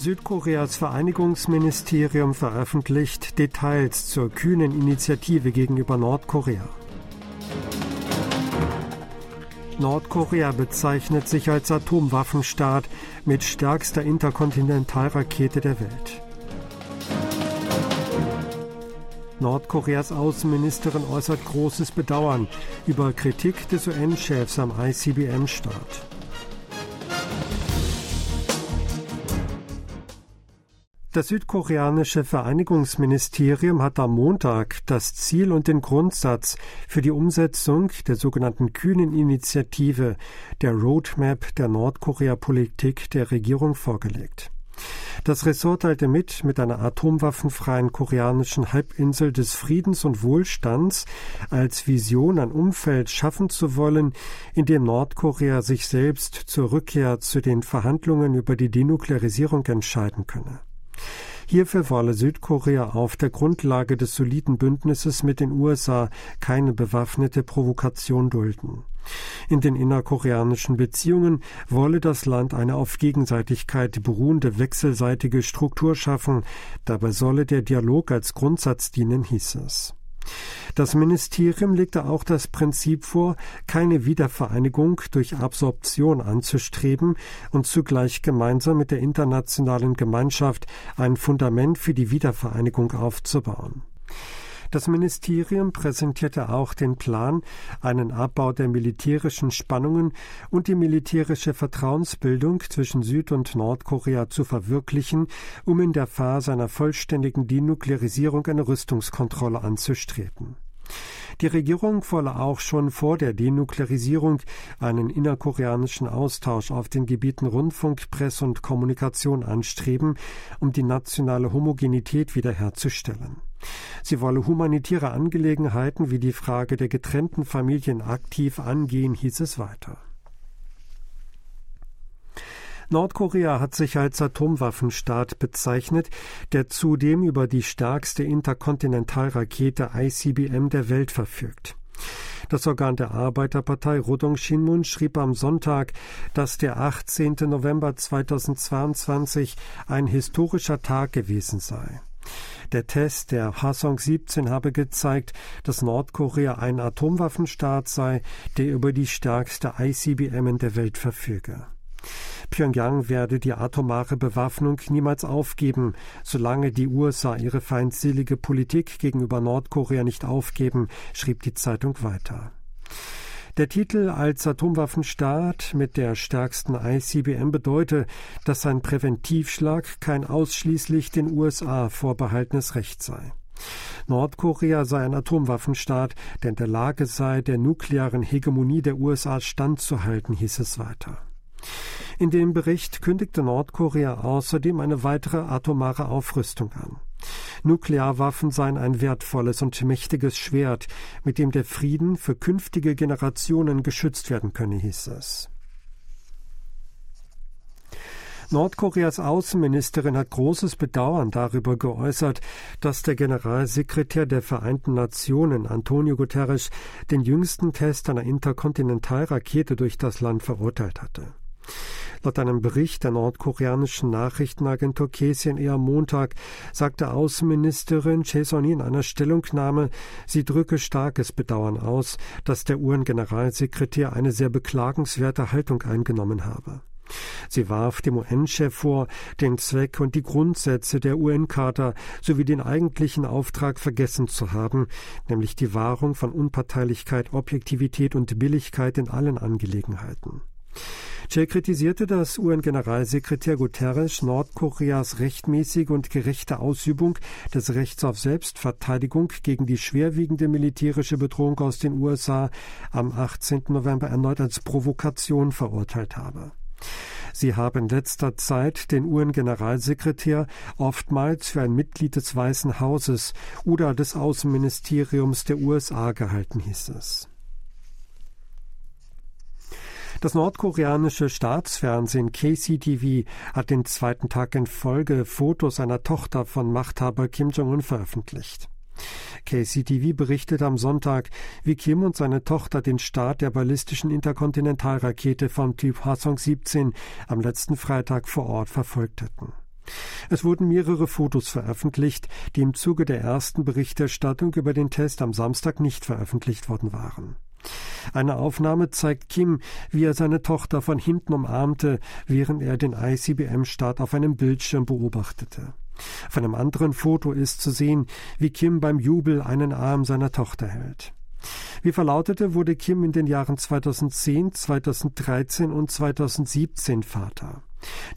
Südkoreas Vereinigungsministerium veröffentlicht Details zur kühnen Initiative gegenüber Nordkorea. Nordkorea bezeichnet sich als Atomwaffenstaat mit stärkster Interkontinentalrakete der Welt. Nordkoreas Außenministerin äußert großes Bedauern über Kritik des UN-Chefs am ICBM-Start. Das südkoreanische Vereinigungsministerium hat am Montag das Ziel und den Grundsatz für die Umsetzung der sogenannten kühnen Initiative der Roadmap der Nordkorea-Politik der Regierung vorgelegt. Das Ressort teilte mit, mit einer atomwaffenfreien koreanischen Halbinsel des Friedens und Wohlstands als Vision ein Umfeld schaffen zu wollen, in dem Nordkorea sich selbst zur Rückkehr zu den Verhandlungen über die Denuklearisierung entscheiden könne. Hierfür wolle Südkorea auf der Grundlage des soliden Bündnisses mit den USA keine bewaffnete Provokation dulden. In den innerkoreanischen Beziehungen wolle das Land eine auf Gegenseitigkeit beruhende wechselseitige Struktur schaffen, dabei solle der Dialog als Grundsatz dienen, hieß es. Das Ministerium legte auch das Prinzip vor, keine Wiedervereinigung durch Absorption anzustreben und zugleich gemeinsam mit der internationalen Gemeinschaft ein Fundament für die Wiedervereinigung aufzubauen. Das Ministerium präsentierte auch den Plan, einen Abbau der militärischen Spannungen und die militärische Vertrauensbildung zwischen Süd- und Nordkorea zu verwirklichen, um in der Phase einer vollständigen Denuklearisierung eine Rüstungskontrolle anzustreben. Die Regierung wolle auch schon vor der Denuklearisierung einen innerkoreanischen Austausch auf den Gebieten Rundfunk, Presse und Kommunikation anstreben, um die nationale Homogenität wiederherzustellen. Sie wolle humanitäre Angelegenheiten wie die Frage der getrennten Familien aktiv angehen, hieß es weiter. Nordkorea hat sich als Atomwaffenstaat bezeichnet, der zudem über die stärkste Interkontinentalrakete ICBM der Welt verfügt. Das Organ der Arbeiterpartei Rodong Shinmun schrieb am Sonntag, dass der 18. November 2022 ein historischer Tag gewesen sei. Der Test der Hasong 17 habe gezeigt, dass Nordkorea ein Atomwaffenstaat sei, der über die stärkste ICBM in der Welt verfüge. Pyongyang werde die atomare Bewaffnung niemals aufgeben, solange die USA ihre feindselige Politik gegenüber Nordkorea nicht aufgeben, schrieb die Zeitung weiter. Der Titel als Atomwaffenstaat mit der stärksten ICBM bedeute, dass ein Präventivschlag kein ausschließlich den USA vorbehaltenes Recht sei. Nordkorea sei ein Atomwaffenstaat, der in der Lage sei, der nuklearen Hegemonie der USA standzuhalten, hieß es weiter. In dem Bericht kündigte Nordkorea außerdem eine weitere atomare Aufrüstung an. Nuklearwaffen seien ein wertvolles und mächtiges Schwert, mit dem der Frieden für künftige Generationen geschützt werden könne, hieß es. Nordkoreas Außenministerin hat großes Bedauern darüber geäußert, dass der Generalsekretär der Vereinten Nationen, Antonio Guterres, den jüngsten Test einer Interkontinentalrakete durch das Land verurteilt hatte. Laut einem Bericht der nordkoreanischen Nachrichtenagentur KCNA am Montag sagte Außenministerin Chesoni in einer Stellungnahme, sie drücke starkes Bedauern aus, dass der UN-Generalsekretär eine sehr beklagenswerte Haltung eingenommen habe. Sie warf dem UN-Chef vor, den Zweck und die Grundsätze der UN-Charta sowie den eigentlichen Auftrag vergessen zu haben, nämlich die Wahrung von Unparteilichkeit, Objektivität und Billigkeit in allen Angelegenheiten. Che kritisierte, dass UN-Generalsekretär Guterres Nordkoreas rechtmäßige und gerechte Ausübung des Rechts auf Selbstverteidigung gegen die schwerwiegende militärische Bedrohung aus den USA am 18. November erneut als Provokation verurteilt habe. Sie habe in letzter Zeit den UN-Generalsekretär oftmals für ein Mitglied des Weißen Hauses oder des Außenministeriums der USA gehalten, hieß es. Das nordkoreanische Staatsfernsehen KCTV hat den zweiten Tag in Folge Fotos einer Tochter von Machthaber Kim Jong-un veröffentlicht. KCTV berichtet am Sonntag, wie Kim und seine Tochter den Start der ballistischen Interkontinentalrakete vom Typ Hwasong 17 am letzten Freitag vor Ort verfolgt hätten. Es wurden mehrere Fotos veröffentlicht, die im Zuge der ersten Berichterstattung über den Test am Samstag nicht veröffentlicht worden waren. Eine Aufnahme zeigt Kim, wie er seine Tochter von hinten umarmte, während er den ICBM-Start auf einem Bildschirm beobachtete. Auf einem anderen Foto ist zu sehen, wie Kim beim Jubel einen Arm seiner Tochter hält. Wie verlautete, wurde Kim in den Jahren 2010, 2013 und 2017 Vater.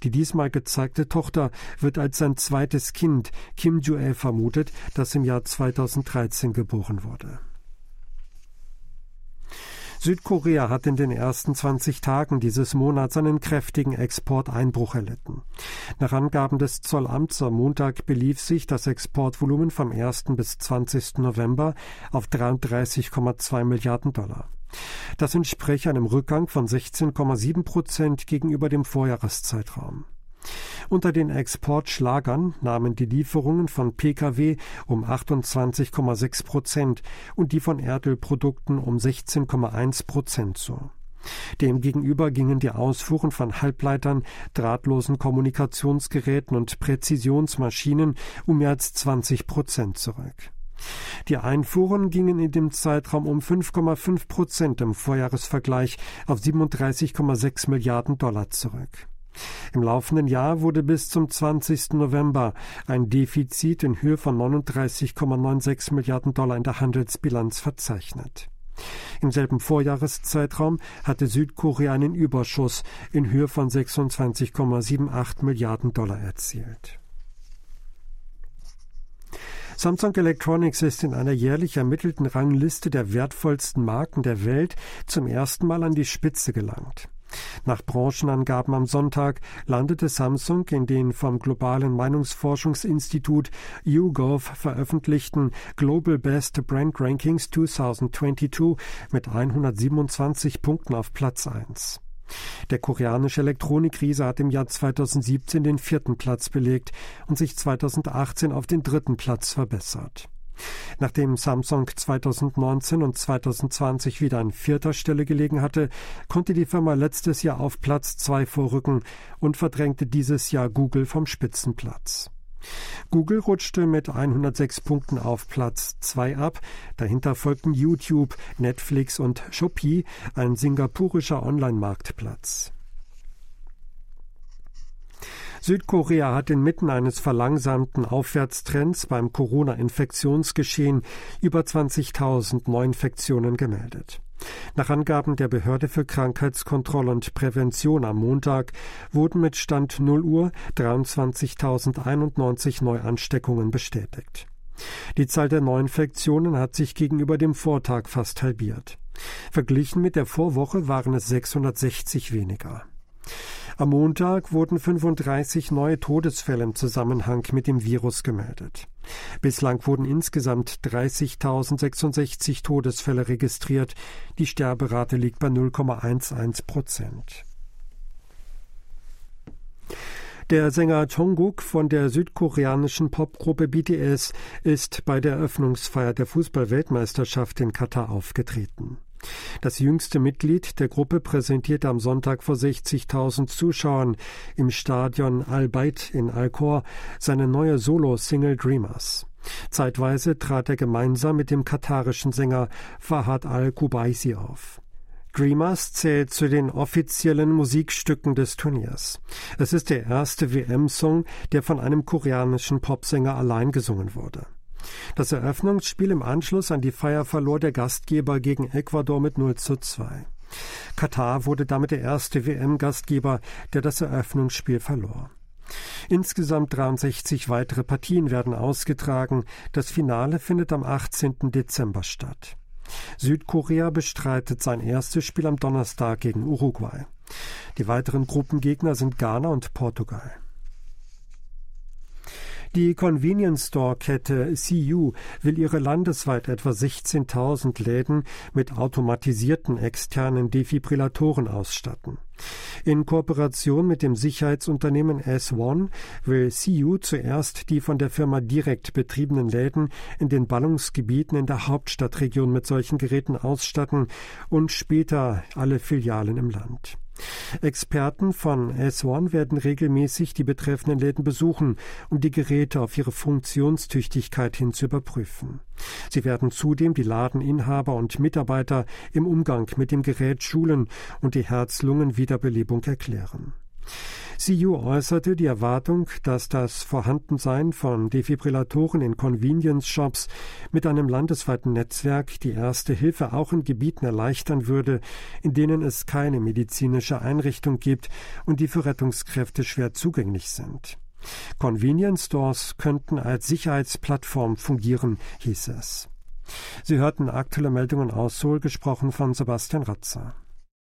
Die diesmal gezeigte Tochter wird als sein zweites Kind, Kim Ju-ae, vermutet, das im Jahr 2013 geboren wurde. Südkorea hat in den ersten 20 Tagen dieses Monats einen kräftigen Exporteinbruch erlitten. Nach Angaben des Zollamts am Montag belief sich das Exportvolumen vom 1. bis 20. November auf 33,2 Milliarden Dollar. Das entspricht einem Rückgang von 16,7 Prozent gegenüber dem Vorjahreszeitraum. Unter den Exportschlagern nahmen die Lieferungen von Pkw um 28,6 Prozent und die von Erdölprodukten um 16,1 Prozent zu. Demgegenüber gingen die Ausfuhren von Halbleitern, drahtlosen Kommunikationsgeräten und Präzisionsmaschinen um mehr als 20 Prozent zurück. Die Einfuhren gingen in dem Zeitraum um 5,5 Prozent im Vorjahresvergleich auf 37,6 Milliarden Dollar zurück. Im laufenden Jahr wurde bis zum 20. November ein Defizit in Höhe von 39,96 Milliarden Dollar in der Handelsbilanz verzeichnet. Im selben Vorjahreszeitraum hatte Südkorea einen Überschuss in Höhe von 26,78 Milliarden Dollar erzielt. Samsung Electronics ist in einer jährlich ermittelten Rangliste der wertvollsten Marken der Welt zum ersten Mal an die Spitze gelangt. Nach Branchenangaben am Sonntag landete Samsung in den vom globalen Meinungsforschungsinstitut YouGov veröffentlichten Global Best Brand Rankings 2022 mit 127 Punkten auf Platz 1. Der koreanische Elektronikriese hat im Jahr 2017 den vierten Platz belegt und sich 2018 auf den dritten Platz verbessert. Nachdem Samsung 2019 und 2020 wieder an vierter Stelle gelegen hatte, konnte die Firma letztes Jahr auf Platz zwei vorrücken und verdrängte dieses Jahr Google vom Spitzenplatz. Google rutschte mit 106 Punkten auf Platz 2 ab. Dahinter folgten YouTube, Netflix und Shopee, ein singapurischer Online-Marktplatz. Südkorea hat inmitten eines verlangsamten Aufwärtstrends beim Corona-Infektionsgeschehen über 20.000 Neuinfektionen gemeldet. Nach Angaben der Behörde für Krankheitskontrolle und Prävention am Montag wurden mit Stand 0 Uhr 23.091 Neuansteckungen bestätigt. Die Zahl der Neuinfektionen hat sich gegenüber dem Vortag fast halbiert. Verglichen mit der Vorwoche waren es 660 weniger. Am Montag wurden 35 neue Todesfälle im Zusammenhang mit dem Virus gemeldet. Bislang wurden insgesamt 30.066 Todesfälle registriert. Die Sterberate liegt bei 0,11 Prozent. Der Sänger Jungkook von der südkoreanischen Popgruppe BTS ist bei der Eröffnungsfeier der Fußballweltmeisterschaft in Katar aufgetreten. Das jüngste Mitglied der Gruppe präsentierte am Sonntag vor 60.000 Zuschauern im Stadion Al-Bayt in Al-Khor seine neue Solo-Single Dreamers. Zeitweise trat er gemeinsam mit dem katarischen Sänger Fahad Al-Kubaisi auf. Dreamers zählt zu den offiziellen Musikstücken des Turniers. Es ist der erste WM-Song, der von einem koreanischen Popsänger allein gesungen wurde. Das Eröffnungsspiel im Anschluss an die Feier verlor der Gastgeber gegen Ecuador mit 0 zu 2. Katar wurde damit der erste WM-Gastgeber, der das Eröffnungsspiel verlor. Insgesamt 63 weitere Partien werden ausgetragen. Das Finale findet am 18. Dezember statt. Südkorea bestreitet sein erstes Spiel am Donnerstag gegen Uruguay. Die weiteren Gruppengegner sind Ghana und Portugal. Die Convenience Store Kette CU will ihre landesweit etwa 16.000 Läden mit automatisierten externen Defibrillatoren ausstatten. In Kooperation mit dem Sicherheitsunternehmen S1 will CU zuerst die von der Firma direkt betriebenen Läden in den Ballungsgebieten in der Hauptstadtregion mit solchen Geräten ausstatten und später alle Filialen im Land. Experten von S1 werden regelmäßig die betreffenden Läden besuchen, um die Geräte auf ihre Funktionstüchtigkeit hin zu überprüfen. Sie werden zudem die Ladeninhaber und Mitarbeiter im Umgang mit dem Gerät schulen und die Herz-Lungen-Wiederbelebung erklären. CU äußerte die Erwartung, dass das Vorhandensein von Defibrillatoren in Convenience Shops mit einem landesweiten Netzwerk die erste Hilfe auch in Gebieten erleichtern würde, in denen es keine medizinische Einrichtung gibt und die für Rettungskräfte schwer zugänglich sind. Convenience Stores könnten als Sicherheitsplattform fungieren, hieß es. Sie hörten aktuelle Meldungen aus Seoul, gesprochen von Sebastian Ratzer.